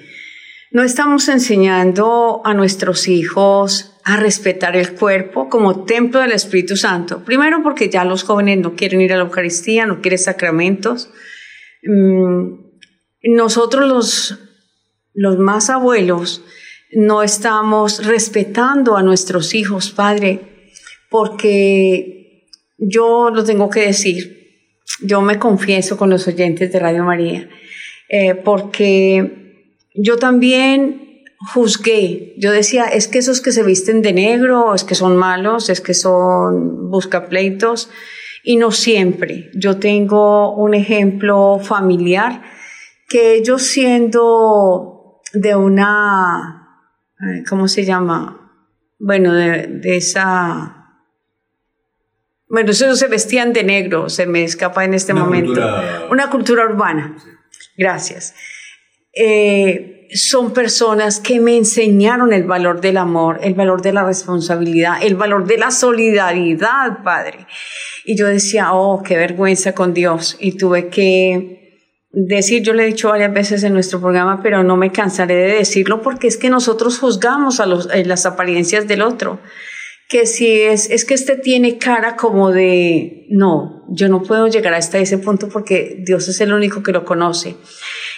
No estamos enseñando a nuestros hijos a respetar el cuerpo como templo del Espíritu Santo. Primero porque ya los jóvenes no quieren ir a la Eucaristía, no quieren sacramentos. Mm, nosotros los, los más abuelos no estamos respetando a nuestros hijos, Padre, porque yo lo tengo que decir, yo me confieso con los oyentes de Radio María, eh, porque yo también juzgué. Yo decía, es que esos que se visten de negro, es que son malos, es que son buscapleitos. Y no siempre. Yo tengo un ejemplo familiar que ellos siendo de una, ¿cómo se llama? Bueno, de, esa... Bueno, ellos se vestían de negro, se me escapa en este momento. Una cultura urbana. Gracias. Eh, son personas que me enseñaron el valor del amor, el valor de la responsabilidad, el valor de la solidaridad, Padre. Y yo decía, oh, qué vergüenza con Dios. Y tuve que decir, yo le he dicho varias veces en nuestro programa, pero no me cansaré de decirlo porque es que nosotros juzgamos a los, las apariencias del otro. Que si es, es que este tiene cara como de, no, yo no puedo llegar hasta ese punto porque Dios es el único que lo conoce.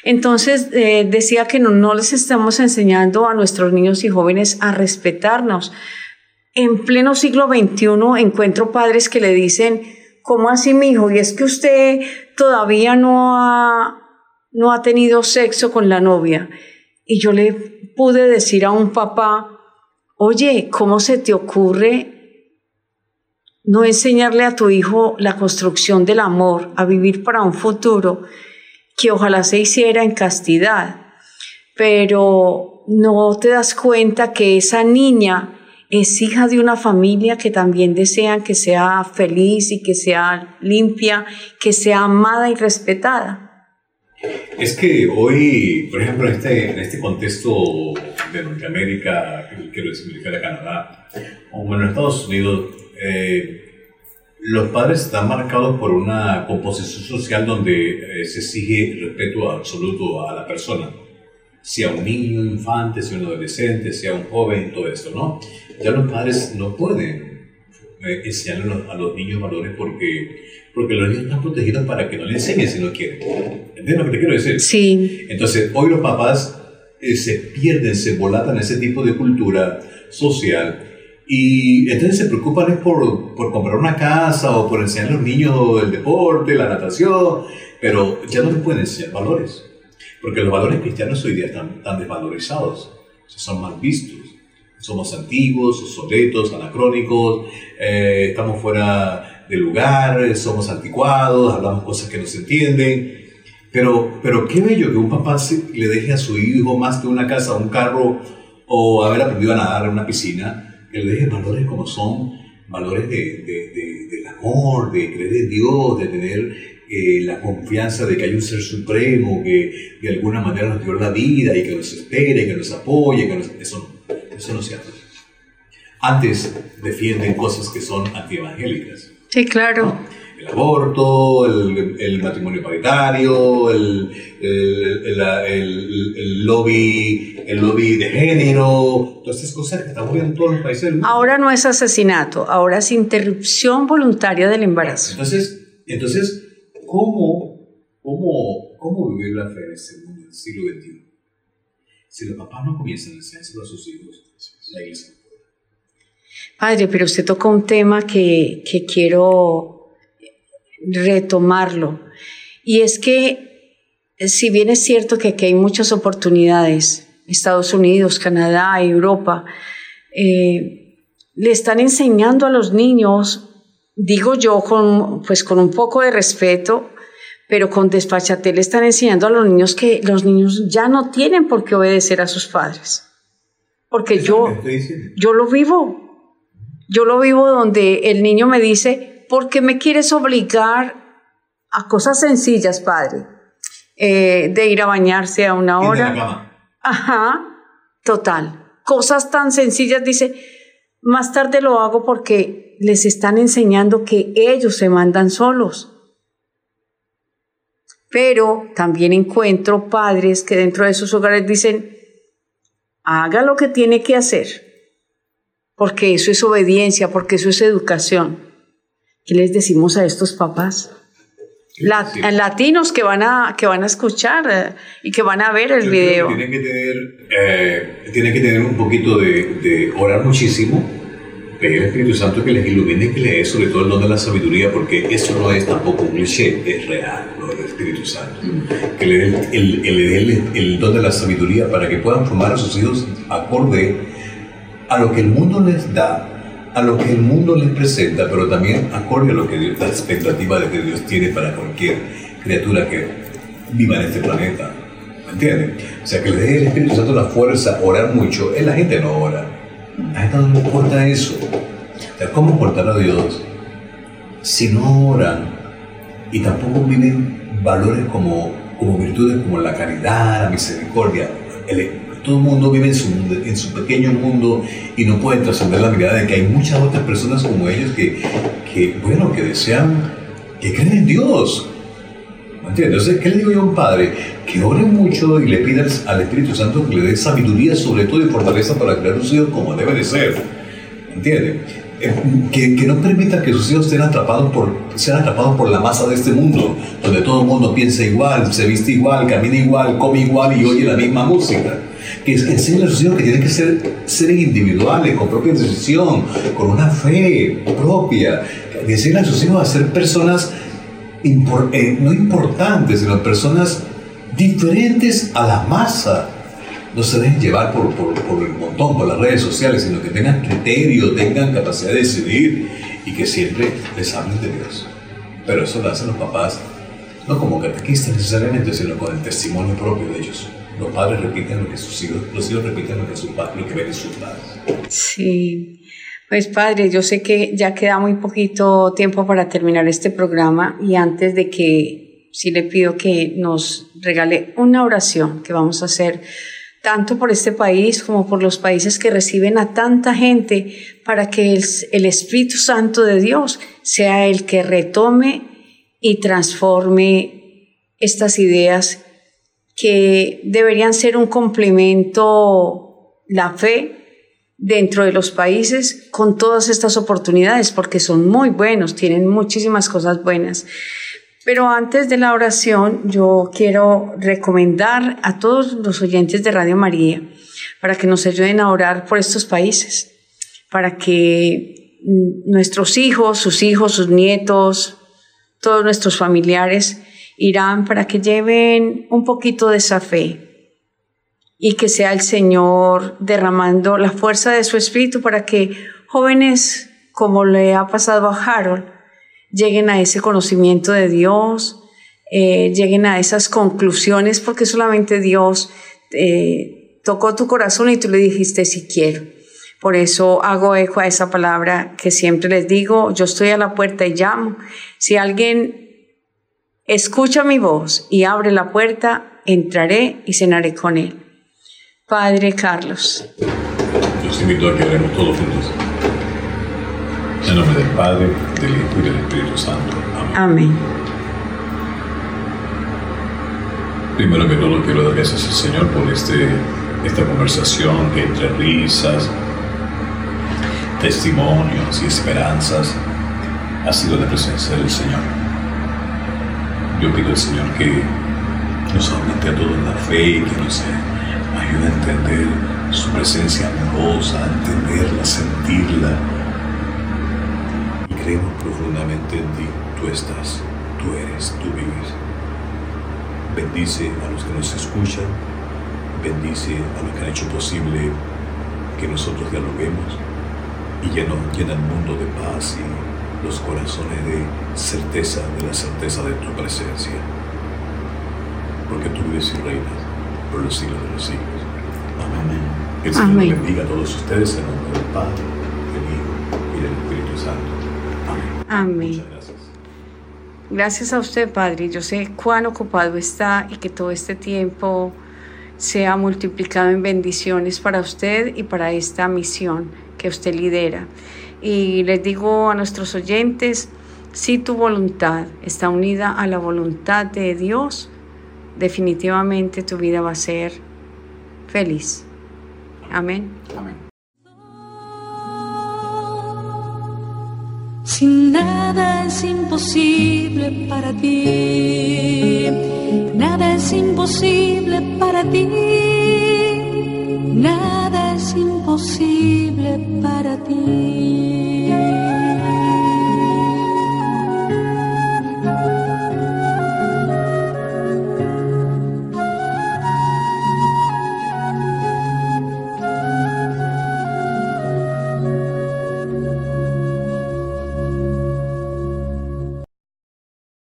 Entonces eh, decía que no, les estamos enseñando a nuestros niños y jóvenes a respetarnos. En pleno siglo XXI encuentro padres que le dicen, ¿cómo así mi hijo? Y es que usted todavía no ha, no ha tenido sexo con la novia. Y yo le pude decir a un papá, oye, ¿cómo se te ocurre no enseñarle a tu hijo la construcción del amor, a vivir para un futuro? que ojalá se hiciera en castidad, pero no te das cuenta que esa niña es hija de una familia que también desean que sea feliz y que sea limpia, que sea amada y respetada. Es que hoy, por ejemplo, en este, este contexto de Norteamérica, quiero decir, de Canadá, o en Estados Unidos, eh, los padres están marcados por una composición social donde eh, se exige respeto absoluto a la persona, sea un niño, un infante, sea un adolescente, sea un joven, todo esto, ¿no? Ya los padres no pueden eh, enseñar a los niños valores porque, porque los niños están protegidos para que no le enseñen si no quieren. ¿Entiendes lo que te quiero decir? Sí. Entonces, hoy los papás eh, se pierden, se volatan ese tipo de cultura social y entonces se preocupan por, por comprar una casa o por enseñar a los niños el deporte, la natación, pero ya no les pueden enseñar valores, porque los valores cristianos hoy día están, tan desvalorizados, son mal vistos. Somos antiguos, obsoletos, anacrónicos, eh, estamos fuera de lugar, somos anticuados, hablamos cosas que no se entienden. Pero, pero qué bello que un papá le deje a su hijo más que una casa, un carro o haber aprendido a nadar en una piscina que le deje valores como son valores de, de, del amor, de creer en Dios, de tener eh, la confianza de que hay un ser supremo que de alguna manera nos dio la vida y que nos espere, que nos apoye, que eso, no, eso no se hace. Antes defienden cosas que son antievangélicas. Sí, claro el aborto, el, matrimonio paritario, el, el, lobby, el lobby de género, todas estas cosas que estamos viendo en todos los países del mundo. Ahora no es asesinato, ahora es interrupción voluntaria del embarazo. Entonces, entonces ¿cómo, cómo, cómo vivir la fe en este mundo del siglo XXI? Si los papás no comienzan a enseñárselo a sus hijos, Padre, pero usted tocó un tema que, que quiero retomarlo. Y es que, si bien es cierto que aquí hay muchas oportunidades, Estados Unidos, Canadá, Europa, eh, le están enseñando a los niños, digo yo, con, pues con un poco de respeto, pero con despachate le están enseñando a los niños que los niños ya no tienen por qué obedecer a sus padres. Porque yo, yo lo vivo. Yo lo vivo donde el niño me dice, ¿por qué me quieres obligar a cosas sencillas, padre? Eh, de ir a bañarse a una hora. Ajá, total. Cosas tan sencillas, dice, más tarde lo hago porque les están enseñando que ellos se mandan solos. Pero también encuentro padres que dentro de sus hogares dicen, haga lo que tiene que hacer, porque eso es obediencia, porque eso es educación. ¿Qué les decimos a estos papás? latinos que van a que van a escuchar eh, y que van a ver el video. Tienen que tener eh, tienen que tener un poquito de, de orar muchísimo, pedir al Espíritu Santo que les ilumine, que les dé sobre todo el don de la sabiduría, porque eso no es tampoco un cliché, es real lo del Espíritu Santo. Mm. Que le dé el, el, el, don de la sabiduría para que puedan formar a sus hijos acorde a lo que el mundo les da a lo que el mundo les presenta, pero también acorde a lo que Dios, la expectativa de que Dios tiene para cualquier criatura que viva en este planeta. ¿Me entienden? O sea, que le dé el Espíritu Santo la fuerza, orar mucho. Es la gente no ora. La gente no le importa eso. ¿cómo cortar a Dios si no oran y tampoco viven valores como, como virtudes como la caridad, la misericordia, todo el mundo vive en su, en su pequeño mundo y no puede trascender la mirada de que hay muchas otras personas como ellos que, que bueno, que desean, que creen en Dios. ¿Me entiendes? Entonces, ¿qué le digo yo a un padre? Que ore mucho y le pida al Espíritu Santo que le dé sabiduría sobre todo y fortaleza para crear sus hijos como debe de ser. ¿Me entiendes? Eh, que, que, no permita que sus hijos estén atrapados por, sean atrapados por la masa de este mundo, donde todo el mundo piensa igual, se viste igual, camina igual, come igual y oye la misma música que enseñen a sus hijos que tienen que ser seres individuales, con propia decisión, con una fe propia, que enseñen a sus hijos a ser personas eh, no importantes, sino personas diferentes a la masa. No se dejen llevar por, el montón, por las redes sociales, sino que tengan criterio, tengan capacidad de decidir y que siempre les hablen de Dios. Pero eso lo hacen los papás, no como catequistas necesariamente, sino con el testimonio propio de ellos los padres repiten lo que sus hijos, los hijos repiten lo que, sus, lo que ven sus padres. Sí. Pues padre, yo sé que ya queda muy poquito tiempo para terminar este programa y antes de que, sí le pido que nos regale una oración que vamos a hacer tanto por este país como por los países que reciben a tanta gente para que el, el Espíritu Santo de Dios sea el que retome y transforme estas ideas que deberían ser un complemento la fe dentro de los países con todas estas oportunidades, porque son muy buenos, tienen muchísimas cosas buenas. Pero antes de la oración, yo quiero recomendar a todos los oyentes de Radio María para que nos ayuden a orar por estos países, para que nuestros hijos, sus hijos, sus nietos, todos nuestros familiares irán para que lleven un poquito de esa fe y que sea el Señor derramando la fuerza de su espíritu para que jóvenes como le ha pasado a Harold lleguen a ese conocimiento de Dios, eh, lleguen a esas conclusiones porque solamente Dios eh, tocó tu corazón y tú le dijiste si quiero. Por eso hago eco a esa palabra que siempre les digo, yo estoy a la puerta y llamo. Si alguien escucha mi voz y abre la puerta, entraré y cenaré con él. Padre Carlos. Los invito a que oremos todos juntos. En nombre del Padre, del Hijo y del Espíritu Santo. Amén. Amén. Primero que todo quiero dar gracias al Señor por este, esta conversación que entre risas, testimonios y esperanzas ha sido la presencia del Señor. Yo pido al Señor que nos aumente a todos la fe y que nos ayude a entender su presencia amorosa, a entenderla, sentirla. Y creemos profundamente en ti. Tú estás, tú eres, tú vives. Bendice a los que nos escuchan, bendice a los que han hecho posible que nosotros dialoguemos y llena, llena el mundo de paz y los corazones de certeza, de la certeza de tu presencia. Porque tú vives y reinas por los siglos de los siglos. Amén. Que el Señor Amén. bendiga a todos ustedes en nombre del Padre, del Hijo y del Espíritu Santo. Amén. Amén. Muchas gracias. Gracias a usted, Padre. Yo sé cuán ocupado está y que todo este tiempo sea multiplicado en bendiciones para usted y para esta misión que usted lidera. Y les digo a nuestros oyentes, si tu voluntad está unida a la voluntad de Dios, definitivamente tu vida va a ser feliz. Amén. Amén. Sin nada es imposible para ti, nada es imposible para ti, nada es imposible para ti.